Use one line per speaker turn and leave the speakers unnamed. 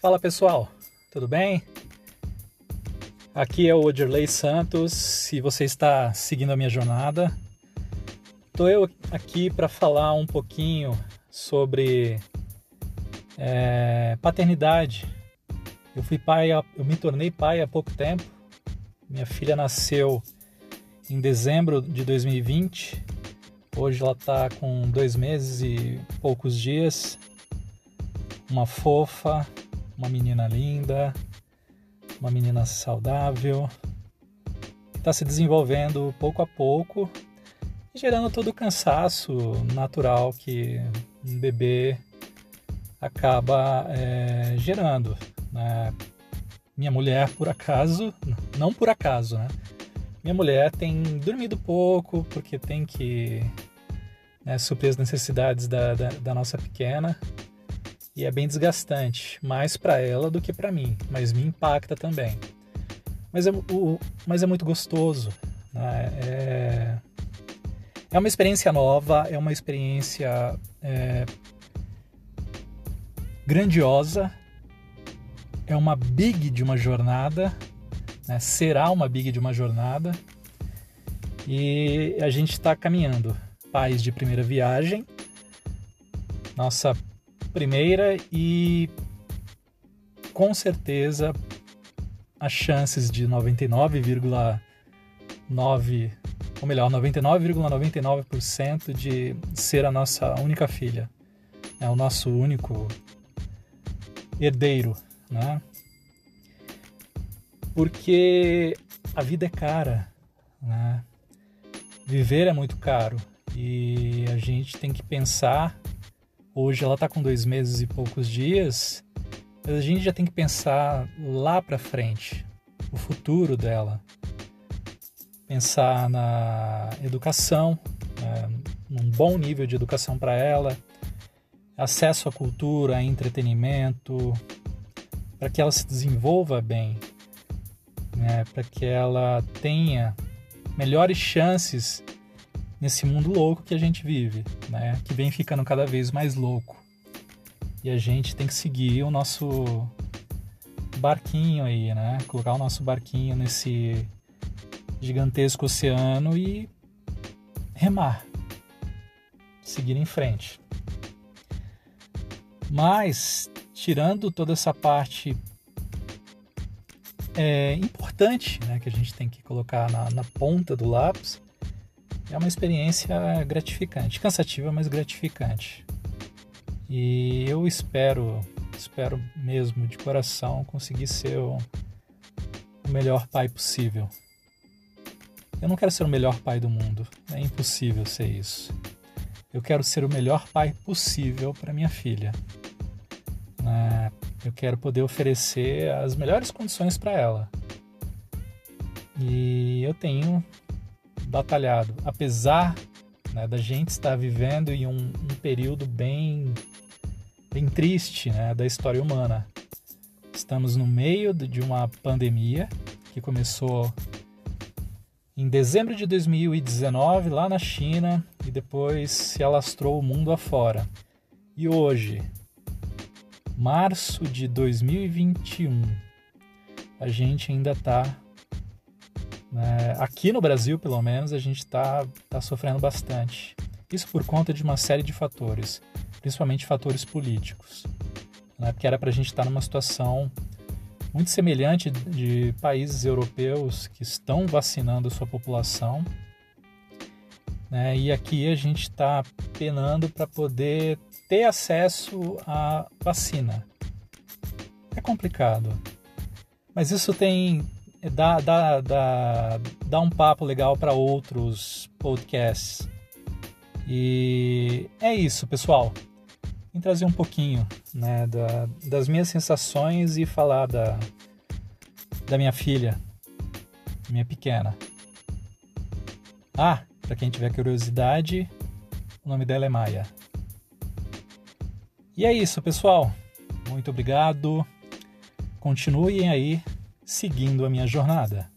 Fala pessoal, tudo bem? Aqui é o Odirley Santos. Se você está seguindo a minha jornada, estou eu aqui para falar um pouquinho sobre é, paternidade. Eu fui pai, eu me tornei pai há pouco tempo. Minha filha nasceu em dezembro de 2020. Hoje ela está com dois meses e poucos dias. Uma fofa, uma menina linda, uma menina saudável, que está se desenvolvendo pouco a pouco e gerando todo o cansaço natural que um bebê acaba é, gerando. Né? Minha mulher, por acaso, não por acaso, né? Minha mulher tem dormido pouco porque tem que né, suprir as necessidades da, da, da nossa pequena e é bem desgastante, mais para ela do que para mim, mas me impacta também. Mas é, o, mas é muito gostoso. Né? É, é uma experiência nova, é uma experiência é, grandiosa, é uma big de uma jornada, né? será uma big de uma jornada e a gente está caminhando. Pais de primeira viagem, nossa primeira e com certeza as chances de 99,9 ou melhor, 99,99% ,99 de ser a nossa única filha, é o nosso único herdeiro, né? Porque a vida é cara, né? Viver é muito caro e a gente tem que pensar Hoje ela está com dois meses e poucos dias, mas a gente já tem que pensar lá para frente, o futuro dela. Pensar na educação, né, num bom nível de educação para ela, acesso à cultura, a entretenimento, para que ela se desenvolva bem, né, para que ela tenha melhores chances nesse mundo louco que a gente vive, né? Que vem ficando cada vez mais louco. E a gente tem que seguir o nosso barquinho aí, né? Colocar o nosso barquinho nesse gigantesco oceano e remar. Seguir em frente. Mas, tirando toda essa parte é, importante né, que a gente tem que colocar na, na ponta do lápis, é uma experiência gratificante, cansativa, mas gratificante. E eu espero, espero mesmo de coração conseguir ser o, melhor pai possível. Eu não quero ser o melhor pai do mundo, é impossível ser isso. Eu quero ser o melhor pai possível para minha filha. Né? Eu quero poder oferecer as melhores condições para ela. E eu tenho batalhado, apesar né, da gente estar vivendo em um, um período bem, bem triste né, da história humana. Estamos no meio de uma pandemia que começou em dezembro de 2019 lá na China e depois se alastrou o mundo afora. E hoje, março de 2021, a gente ainda está né? Aqui no Brasil, pelo menos, a gente está tá sofrendo bastante. Isso por conta de uma série de fatores, principalmente fatores políticos. Né? Porque era para a gente estar tá numa situação muito semelhante de países europeus que estão vacinando a sua população. Né? E aqui a gente está penando para poder ter acesso à vacina. É complicado. Mas isso tem dá, dá, dá, dá um papo legal para outros podcasts. E é isso, pessoal. Vim trazer um pouquinho né, da, das minhas sensações e falar da, da minha filha, minha pequena. Ah, para quem tiver curiosidade, o nome dela é Maia. E é isso, pessoal. Muito obrigado. Continuem aí seguindo a minha jornada.